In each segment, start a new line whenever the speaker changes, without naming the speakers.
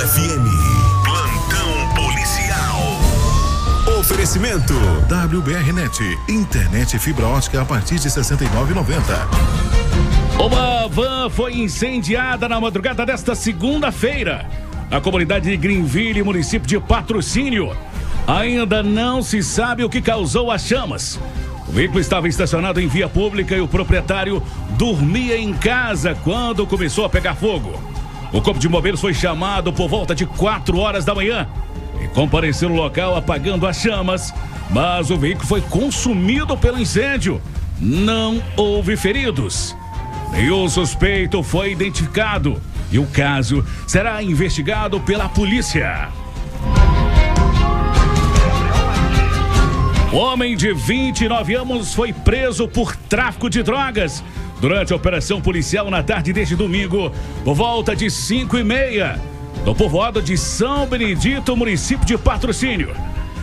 FM. Plantão policial. Oferecimento WBRnet, internet fibra ótica a partir de 69,90.
Uma van foi incendiada na madrugada desta segunda-feira. A comunidade de Greenville, município de Patrocínio. Ainda não se sabe o que causou as chamas. O veículo estava estacionado em via pública e o proprietário dormia em casa quando começou a pegar fogo. O corpo de bombeiros foi chamado por volta de 4 horas da manhã e compareceu no local apagando as chamas, mas o veículo foi consumido pelo incêndio. Não houve feridos. Nenhum suspeito foi identificado e o caso será investigado pela polícia. O homem de 29 anos foi preso por tráfico de drogas durante a operação policial na tarde deste domingo, por volta de 5 e meia, no povoado de São Benedito, município de Patrocínio.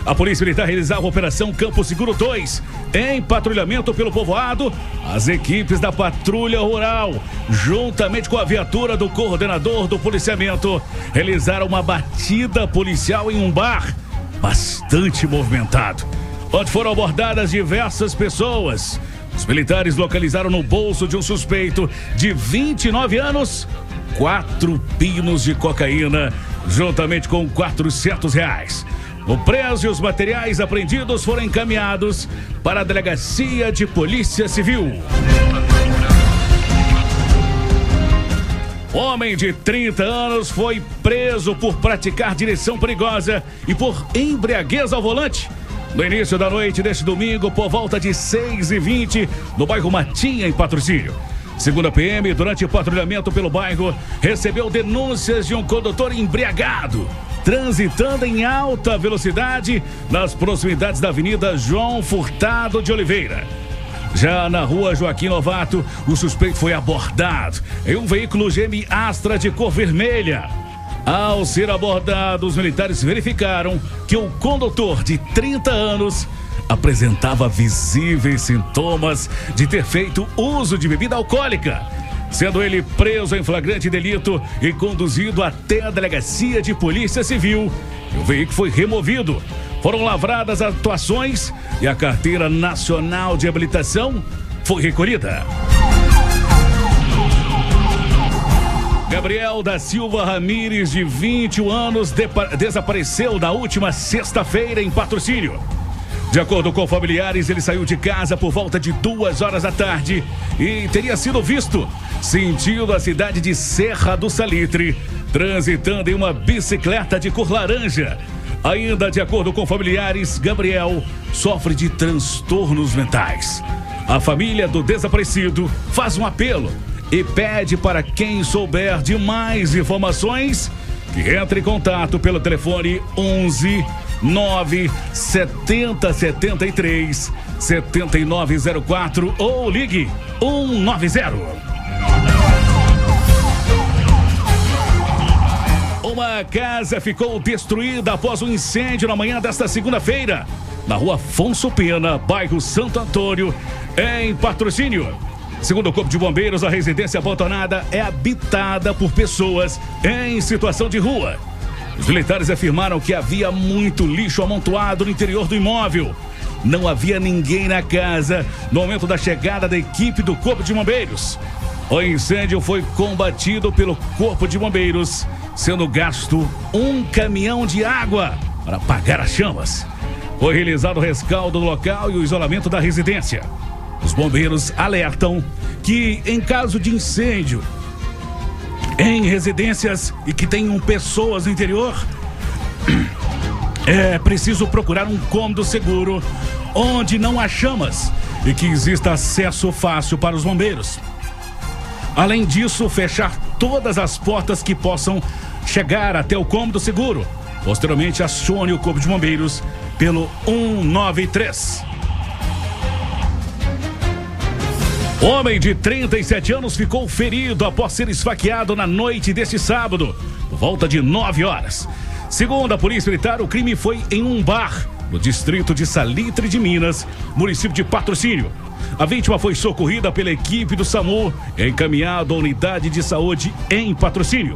A Polícia Militar realizava a Operação Campo Seguro 2. Em patrulhamento pelo povoado, as equipes da Patrulha Rural, juntamente com a viatura do coordenador do policiamento, realizaram uma batida policial em um bar bastante movimentado onde foram abordadas diversas pessoas. Os militares localizaram no bolso de um suspeito de 29 anos quatro pinos de cocaína, juntamente com 400 reais. O preso e os materiais apreendidos foram encaminhados para a Delegacia de Polícia Civil. Homem de 30 anos foi preso por praticar direção perigosa e por embriaguez ao volante no início da noite deste domingo, por volta de 6h20, no bairro Matinha, em Patrocínio. Segundo a PM, durante patrulhamento pelo bairro, recebeu denúncias de um condutor embriagado, transitando em alta velocidade nas proximidades da Avenida João Furtado de Oliveira. Já na rua Joaquim Novato, o suspeito foi abordado em um veículo GM Astra de cor vermelha. Ao ser abordado, os militares verificaram que o condutor de 30 anos apresentava visíveis sintomas de ter feito uso de bebida alcoólica, sendo ele preso em flagrante delito e conduzido até a delegacia de polícia civil. o veículo foi removido. Foram lavradas atuações e a carteira nacional de habilitação foi recolhida. Gabriel da Silva Ramires, de 21 anos, desapareceu na última sexta-feira em patrocínio. De acordo com familiares, ele saiu de casa por volta de duas horas da tarde e teria sido visto sentindo a cidade de Serra do Salitre, transitando em uma bicicleta de cor laranja. Ainda de acordo com familiares, Gabriel sofre de transtornos mentais. A família do desaparecido faz um apelo e pede para quem souber de mais informações que entre em contato pelo telefone 11 9 70 73 7904 ou ligue 190. Uma casa ficou destruída após um incêndio na manhã desta segunda-feira, na rua Afonso Pena, bairro Santo Antônio, em patrocínio. Segundo o Corpo de Bombeiros, a residência abandonada é habitada por pessoas em situação de rua. Os militares afirmaram que havia muito lixo amontoado no interior do imóvel. Não havia ninguém na casa no momento da chegada da equipe do Corpo de Bombeiros. O incêndio foi combatido pelo Corpo de Bombeiros, sendo gasto um caminhão de água para apagar as chamas. Foi realizado o rescaldo do local e o isolamento da residência. Os bombeiros alertam que, em caso de incêndio em residências e que tenham pessoas no interior, é preciso procurar um cômodo seguro onde não há chamas e que exista acesso fácil para os bombeiros. Além disso, fechar todas as portas que possam chegar até o cômodo seguro. Posteriormente, acione o Corpo de Bombeiros pelo 193. Homem de 37 anos ficou ferido após ser esfaqueado na noite deste sábado, por volta de 9 horas. Segundo a Polícia Militar, o crime foi em um bar no distrito de Salitre de Minas, município de Patrocínio. A vítima foi socorrida pela equipe do SAMU e encaminhada à unidade de saúde em Patrocínio.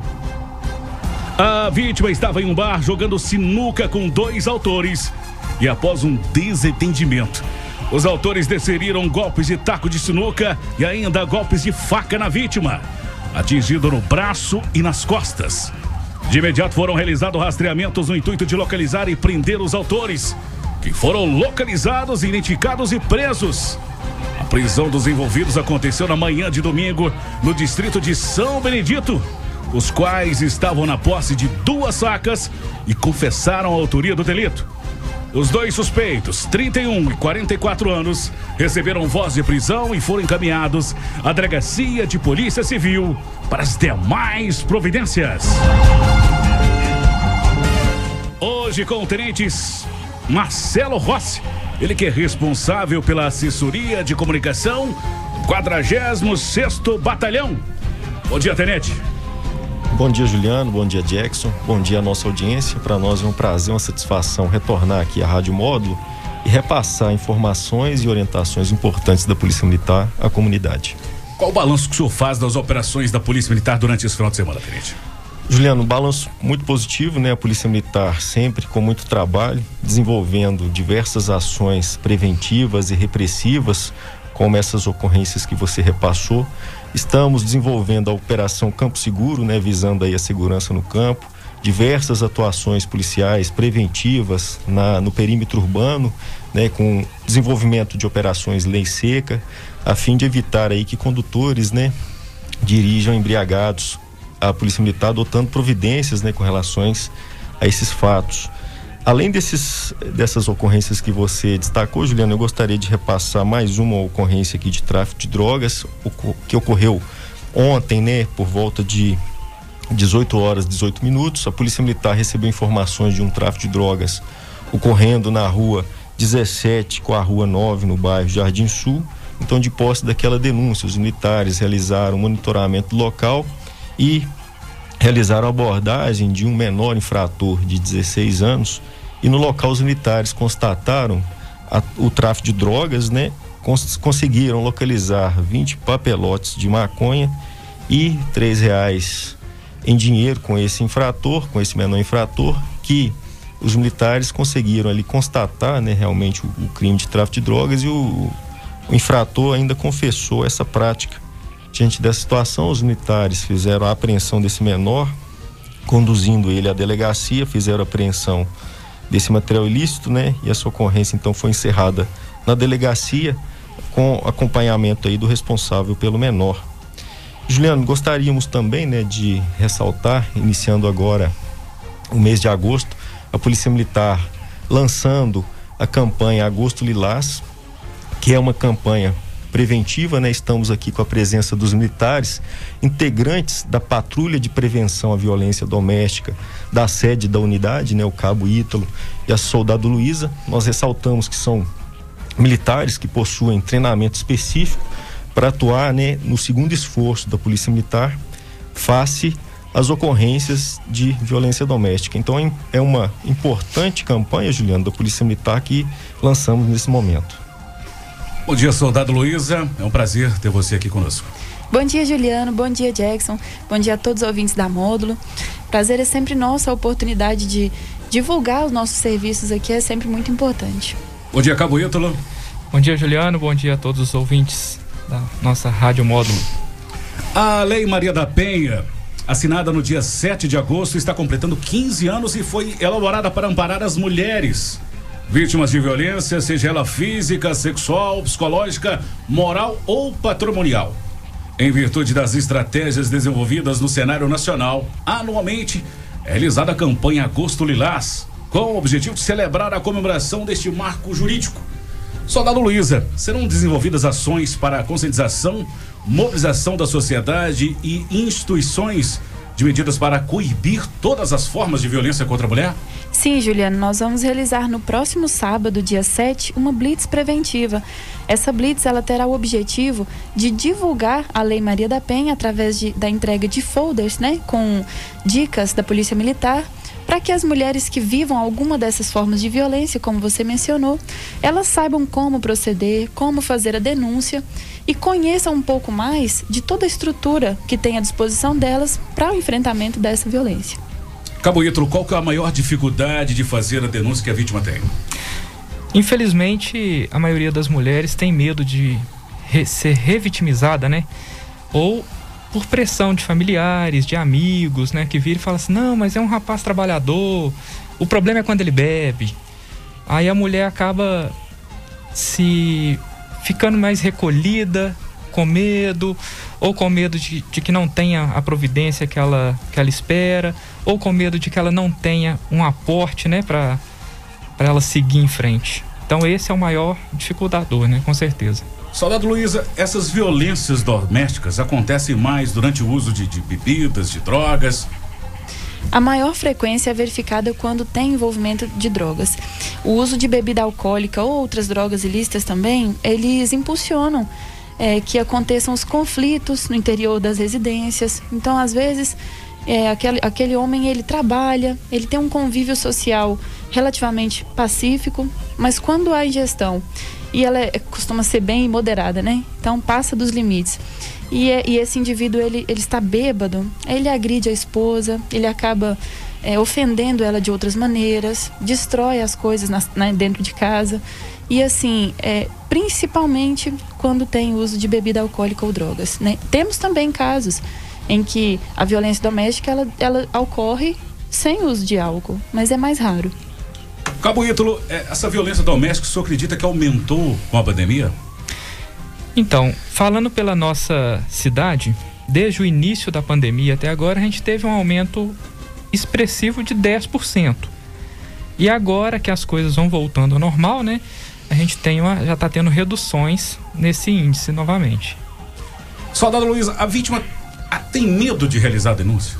A vítima estava em um bar jogando sinuca com dois autores e após um desentendimento, os autores desferiram golpes de taco de sinuca e ainda golpes de faca na vítima, atingido no braço e nas costas. De imediato foram realizados rastreamentos no intuito de localizar e prender os autores, que foram localizados, identificados e presos. A prisão dos envolvidos aconteceu na manhã de domingo no distrito de São Benedito, os quais estavam na posse de duas sacas e confessaram a autoria do delito. Os dois suspeitos, 31 e 44 anos, receberam voz de prisão e foram encaminhados à Delegacia de Polícia Civil para as demais providências. Hoje com o tenente Marcelo Rossi, ele que é responsável pela assessoria de comunicação, 46º Batalhão. Bom dia, tenente.
Bom dia, Juliano. Bom dia, Jackson. Bom dia à nossa audiência. Para nós é um prazer, uma satisfação retornar aqui à Rádio Módulo e repassar informações e orientações importantes da Polícia Militar à comunidade.
Qual o balanço que o senhor faz das operações da Polícia Militar durante esse final de semana, Tenente?
Juliano, um balanço muito positivo, né? A Polícia Militar sempre com muito trabalho, desenvolvendo diversas ações preventivas e repressivas, como essas ocorrências que você repassou. Estamos desenvolvendo a Operação Campo Seguro, né? Visando aí a segurança no campo diversas atuações policiais preventivas na, no perímetro urbano, né, com desenvolvimento de operações lei seca, a fim de evitar aí que condutores, né, dirijam embriagados. A Polícia Militar adotando providências, né, com relações a esses fatos. Além desses, dessas ocorrências que você destacou, Juliano, eu gostaria de repassar mais uma ocorrência aqui de tráfico de drogas que ocorreu ontem, né, por volta de 18 horas 18 minutos, a Polícia Militar recebeu informações de um tráfico de drogas ocorrendo na rua 17 com a rua 9 no bairro Jardim Sul. Então, de posse daquela denúncia, os militares realizaram um monitoramento local e realizaram a abordagem de um menor infrator de 16 anos. E no local, os militares constataram a, o tráfico de drogas, né? Cons conseguiram localizar 20 papelotes de maconha e três reais em dinheiro com esse infrator, com esse menor infrator, que os militares conseguiram ali constatar né, realmente o, o crime de tráfico de drogas e o, o infrator ainda confessou essa prática. Diante dessa situação, os militares fizeram a apreensão desse menor, conduzindo ele à delegacia, fizeram a apreensão desse material ilícito, né? E essa ocorrência então foi encerrada na delegacia com acompanhamento aí do responsável pelo menor. Juliano, gostaríamos também né, de ressaltar, iniciando agora o mês de agosto, a Polícia Militar lançando a campanha Agosto Lilás, que é uma campanha preventiva, né? Estamos aqui com a presença dos militares, integrantes da patrulha de prevenção à violência doméstica da sede da unidade, né? O Cabo Ítalo e a Soldado Luiza. Nós ressaltamos que são militares que possuem treinamento específico para atuar né, no segundo esforço da Polícia Militar face às ocorrências de violência doméstica. Então é uma importante campanha, Juliano, da Polícia Militar que lançamos nesse momento.
Bom dia, soldado Luísa. É um prazer ter você aqui conosco.
Bom dia, Juliano. Bom dia, Jackson. Bom dia a todos os ouvintes da Módulo. Prazer é sempre nosso, a oportunidade de divulgar os nossos serviços aqui é sempre muito importante.
Bom dia, Cabo Ítalo.
Bom dia, Juliano. Bom dia a todos os ouvintes da nossa Rádio Módulo.
A Lei Maria da Penha, assinada no dia 7 de agosto, está completando 15 anos e foi elaborada para amparar as mulheres vítimas de violência, seja ela física, sexual, psicológica, moral ou patrimonial. Em virtude das estratégias desenvolvidas no cenário nacional, anualmente é realizada a campanha Agosto Lilás, com o objetivo de celebrar a comemoração deste marco jurídico Soldado Luísa, serão desenvolvidas ações para a conscientização, mobilização da sociedade e instituições de medidas para coibir todas as formas de violência contra a mulher?
Sim, Juliano, nós vamos realizar no próximo sábado, dia 7, uma blitz preventiva. Essa blitz ela terá o objetivo de divulgar a Lei Maria da Penha através de, da entrega de folders, né, com dicas da Polícia Militar para que as mulheres que vivam alguma dessas formas de violência, como você mencionou, elas saibam como proceder, como fazer a denúncia e conheçam um pouco mais de toda a estrutura que tem à disposição delas para o enfrentamento dessa violência.
Cabo Ítalo, qual que é a maior dificuldade de fazer a denúncia que a vítima tem?
Infelizmente, a maioria das mulheres tem medo de re ser revitimizada, né? Ou por pressão de familiares, de amigos, né? Que viram e falam assim: não, mas é um rapaz trabalhador, o problema é quando ele bebe. Aí a mulher acaba se ficando mais recolhida, com medo, ou com medo de, de, que não tenha a providência que ela, que ela espera, ou com medo de que ela não tenha um aporte, né, para ela seguir em frente. Então esse é o maior dificultador, né, com certeza.
Soldado Luísa, essas violências domésticas acontecem mais durante o uso de, de bebidas, de drogas?
A maior frequência é verificada quando tem envolvimento de drogas. O uso de bebida alcoólica ou outras drogas ilícitas também, eles impulsionam é, que aconteçam os conflitos no interior das residências. Então, às vezes, é, aquele, aquele homem ele trabalha, ele tem um convívio social relativamente pacífico, mas quando há ingestão e ela é, costuma ser bem moderada, né? Então passa dos limites. E, é, e, esse indivíduo ele, ele está bêbado, ele agride a esposa, ele acaba é, ofendendo ela de outras maneiras, destrói as coisas na, na, dentro de casa. E assim, é, principalmente quando tem uso de bebida alcoólica ou drogas. Né? Temos também casos em que a violência doméstica ela, ela ocorre sem uso de álcool, mas é mais raro.
Cabo Ítalo, é, essa violência doméstica, o senhor acredita que aumentou com a pandemia?
Então, falando pela nossa cidade, desde o início da pandemia até agora, a gente teve um aumento expressivo de 10%. E agora que as coisas vão voltando ao normal, né? a gente tem uma, já está tendo reduções nesse índice novamente.
Soldado Luiz, a vítima tem medo de realizar a denúncia?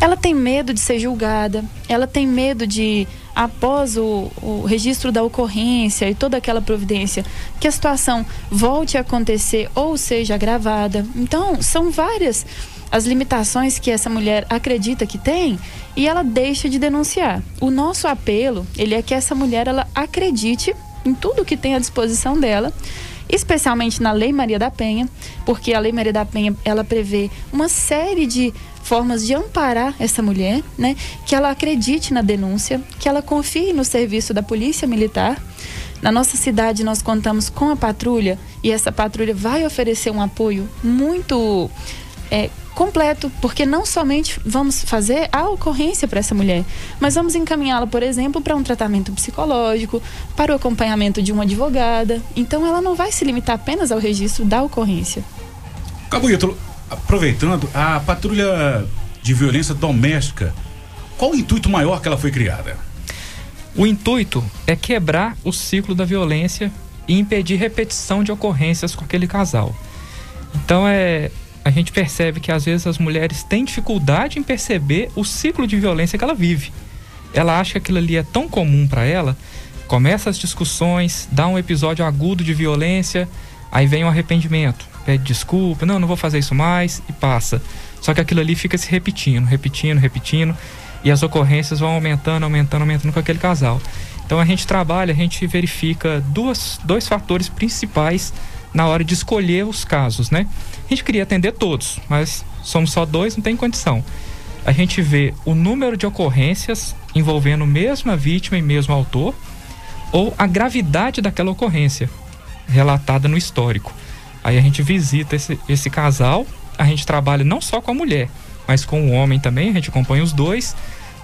Ela tem medo de ser julgada, ela tem medo de, após o, o, registro da ocorrência e toda aquela providência, que a situação volte a acontecer ou seja agravada. Então, são várias as limitações que essa mulher acredita que tem e ela deixa de denunciar. O nosso apelo, ele é que essa mulher ela acredite em tudo que tem à disposição dela, especialmente na Lei Maria da Penha, porque a Lei Maria da Penha ela prevê uma série de formas de amparar essa mulher, né? Que ela acredite na denúncia, que ela confie no serviço da Polícia Militar. Na nossa cidade nós contamos com a patrulha e essa patrulha vai oferecer um apoio muito é, completo, porque não somente vamos fazer a ocorrência para essa mulher, mas vamos encaminhá-la, por exemplo, para um tratamento psicológico, para o acompanhamento de uma advogada. Então ela não vai se limitar apenas ao registro da ocorrência.
Cabo Ítalo, aproveitando, a patrulha de violência doméstica, qual o intuito maior que ela foi criada?
O intuito é quebrar o ciclo da violência e impedir repetição de ocorrências com aquele casal. Então é a gente percebe que às vezes as mulheres têm dificuldade em perceber o ciclo de violência que ela vive. Ela acha que aquilo ali é tão comum para ela, começa as discussões, dá um episódio agudo de violência, aí vem o arrependimento, pede desculpa, não, não vou fazer isso mais e passa. Só que aquilo ali fica se repetindo, repetindo, repetindo, e as ocorrências vão aumentando, aumentando, aumentando com aquele casal. Então a gente trabalha, a gente verifica duas, dois fatores principais na hora de escolher os casos, né? A gente queria atender todos, mas somos só dois, não tem condição. A gente vê o número de ocorrências envolvendo mesma vítima e mesmo autor, ou a gravidade daquela ocorrência relatada no histórico. Aí a gente visita esse, esse casal, a gente trabalha não só com a mulher, mas com o homem também, a gente acompanha os dois,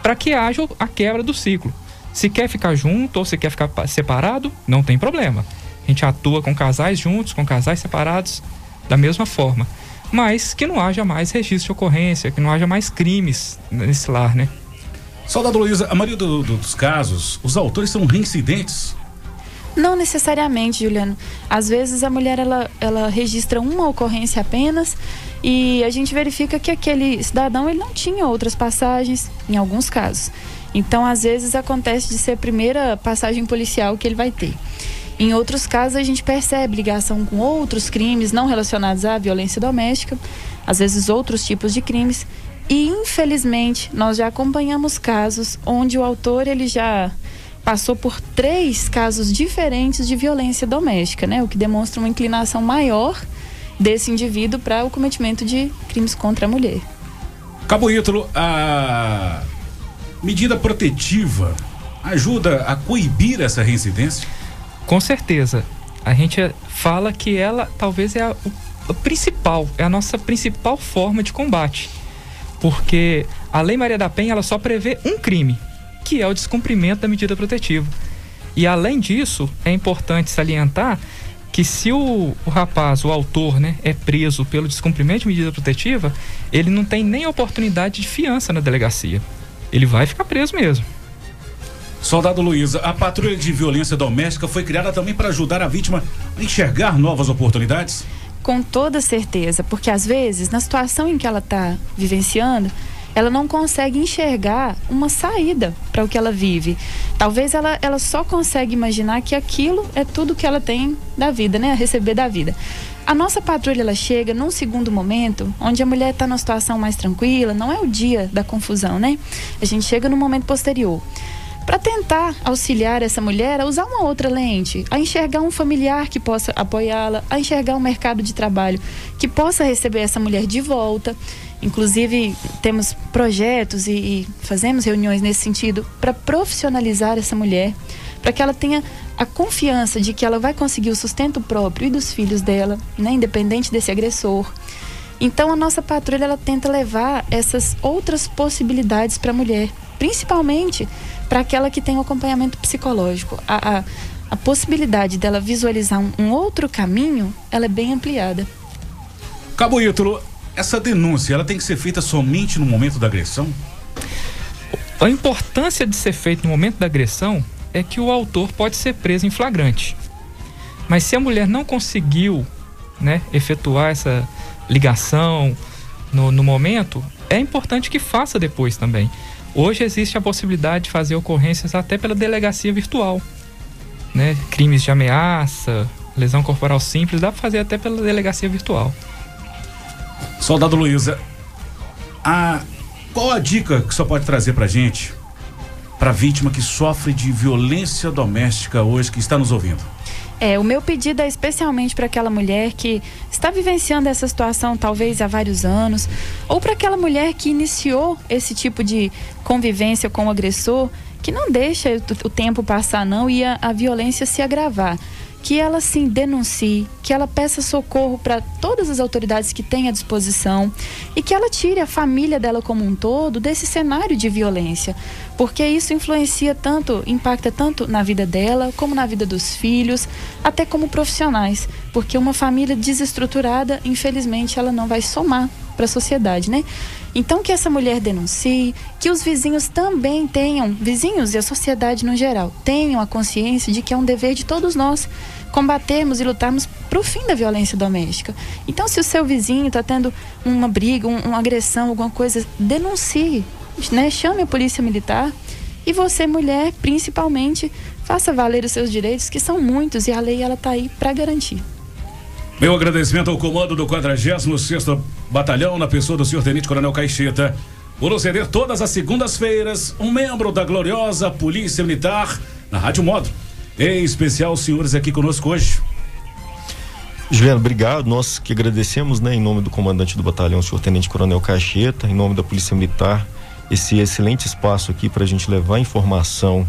para que haja a quebra do ciclo. Se quer ficar junto ou se quer ficar separado, não tem problema. A gente atua com casais juntos, com casais separados, da mesma forma. Mas que não haja mais registro de ocorrência, que não haja mais crimes nesse lar, né?
Soldado Luísa, a maioria do, do, dos casos, os autores são reincidentes?
Não necessariamente, Juliano. Às vezes a mulher ela, ela registra uma ocorrência apenas e a gente verifica que aquele cidadão ele não tinha outras passagens, em alguns casos. Então, às vezes acontece de ser a primeira passagem policial que ele vai ter. Em outros casos, a gente percebe ligação com outros crimes não relacionados à violência doméstica, às vezes outros tipos de crimes. E infelizmente, nós já acompanhamos casos onde o autor ele já passou por três casos diferentes de violência doméstica, né? O que demonstra uma inclinação maior desse indivíduo para o cometimento de crimes contra a mulher.
Cabo Ítalo, a medida protetiva ajuda a coibir essa reincidência?
Com certeza. A gente fala que ela talvez é a, a principal, é a nossa principal forma de combate. Porque a Lei Maria da Penha ela só prevê um crime, que é o descumprimento da medida protetiva. E além disso, é importante salientar que se o, o, rapaz, o autor, né, é preso pelo descumprimento de medida protetiva, ele não tem nem oportunidade de fiança na delegacia. Ele vai ficar preso mesmo.
Soldado Luiza, a patrulha de violência doméstica foi criada também para ajudar a vítima a enxergar novas oportunidades?
Com toda certeza, porque às vezes, na situação em que ela está vivenciando, ela não consegue enxergar uma saída para o que ela vive. Talvez ela, ela só consegue imaginar que aquilo é tudo que ela tem da vida, né? A receber da vida. A nossa patrulha ela chega num segundo momento, onde a mulher está numa situação mais tranquila, não é o dia da confusão, né? A gente chega no momento posterior para tentar auxiliar essa mulher a usar uma outra lente, a enxergar um familiar que possa apoiá-la, a enxergar um mercado de trabalho que possa receber essa mulher de volta. Inclusive, temos projetos e, e fazemos reuniões nesse sentido para profissionalizar essa mulher, para que ela tenha a confiança de que ela vai conseguir o sustento próprio e dos filhos dela, né, independente desse agressor. Então, a nossa patrulha ela tenta levar essas outras possibilidades para a mulher, principalmente para aquela que tem o um acompanhamento psicológico. A, a, a, possibilidade dela visualizar um, um, outro caminho, ela é bem ampliada.
Cabo Ítalo, essa denúncia, ela tem que ser feita somente no momento da agressão?
A importância de ser feito no momento da agressão é que o autor pode ser preso em flagrante. Mas se a mulher não conseguiu né, efetuar essa ligação no, no momento, é importante que faça depois também. Hoje existe a possibilidade de fazer ocorrências até pela delegacia virtual. Né? Crimes de ameaça, lesão corporal simples, dá para fazer até pela delegacia virtual.
Soldado Luiza, a, qual a dica que você pode trazer para gente, para vítima que sofre de violência doméstica hoje, que está nos ouvindo?
É, o meu pedido é especialmente para aquela mulher que está vivenciando essa situação talvez há vários anos, ou para aquela mulher que iniciou esse tipo de convivência com o agressor, que não deixa o tempo passar não e a, a violência se agravar que ela sim denuncie, que ela peça socorro para todas as autoridades que têm à disposição e que ela tire a família dela como um todo desse cenário de violência, porque isso influencia tanto, impacta tanto na vida dela, como na vida dos filhos, até como profissionais, porque uma família desestruturada, infelizmente, ela não vai somar para a sociedade, né? Então que essa mulher denuncie, que os vizinhos também tenham, vizinhos e a sociedade no geral, tenham a consciência de que é um dever de todos nós combatermos e lutarmos para o fim da violência doméstica. Então, se o seu vizinho está tendo uma briga, um, uma agressão, alguma coisa, denuncie, né? Chame a polícia militar e você, mulher, principalmente, faça valer os seus direitos, que são muitos e a lei ela está aí para garantir.
Meu agradecimento ao comando do 46 Batalhão, na pessoa do senhor Tenente Coronel Caixeta, por nos ceder todas as segundas-feiras um membro da gloriosa Polícia Militar na Rádio Modo. Em especial os senhores aqui conosco hoje.
Juliano, obrigado. Nós que agradecemos, né, em nome do comandante do batalhão, senhor Tenente Coronel Caixeta, em nome da Polícia Militar, esse excelente espaço aqui para a gente levar informação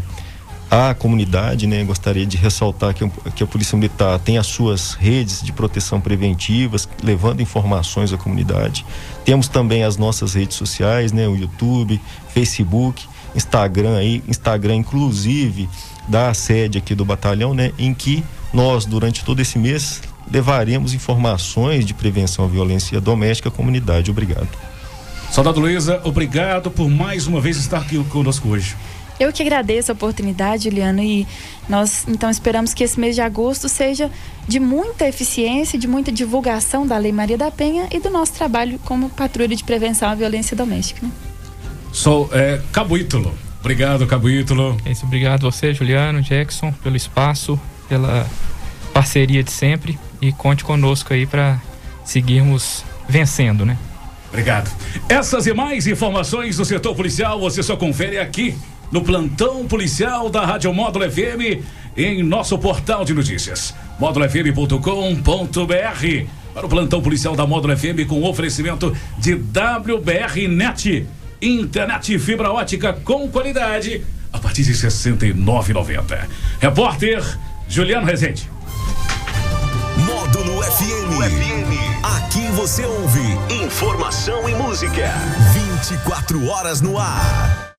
à comunidade, né? Gostaria de ressaltar que, que a Polícia Militar tem as suas redes de proteção preventivas, levando informações à comunidade. Temos também as nossas redes sociais, né? O YouTube, Facebook, Instagram aí, Instagram inclusive da sede aqui do batalhão, né? Em que nós, durante todo esse mês, levaremos informações de prevenção à violência doméstica à comunidade. Obrigado.
Soldado Luiza, obrigado por mais uma vez estar aqui conosco hoje.
Eu que agradeço a oportunidade, Juliano, e nós então esperamos que esse mês de agosto seja de muita eficiência, de muita divulgação da Lei Maria da Penha e do nosso trabalho como patrulha de prevenção à violência doméstica. Né?
Sou é, Cabo Ítalo. Obrigado, Cabo Ítalo.
É isso, obrigado a você, Juliano, Jackson, pelo espaço, pela parceria de sempre e conte conosco aí para seguirmos vencendo, né?
Obrigado. Essas e mais informações do setor policial você só confere aqui no plantão policial da Rádio Módulo FM em nosso portal de notícias módulofm.com.br para o plantão policial da Módulo FM com oferecimento de WBR Net internet fibra ótica com qualidade a partir de R$ 69,90. Repórter Juliano Rezende.
Módulo FM. Aqui você ouve informação e música. 24 horas no ar.